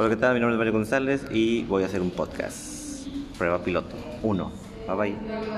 Hola, ¿qué tal? Mi nombre es Mario González y voy a hacer un podcast. Prueba piloto. Uno. Bye bye.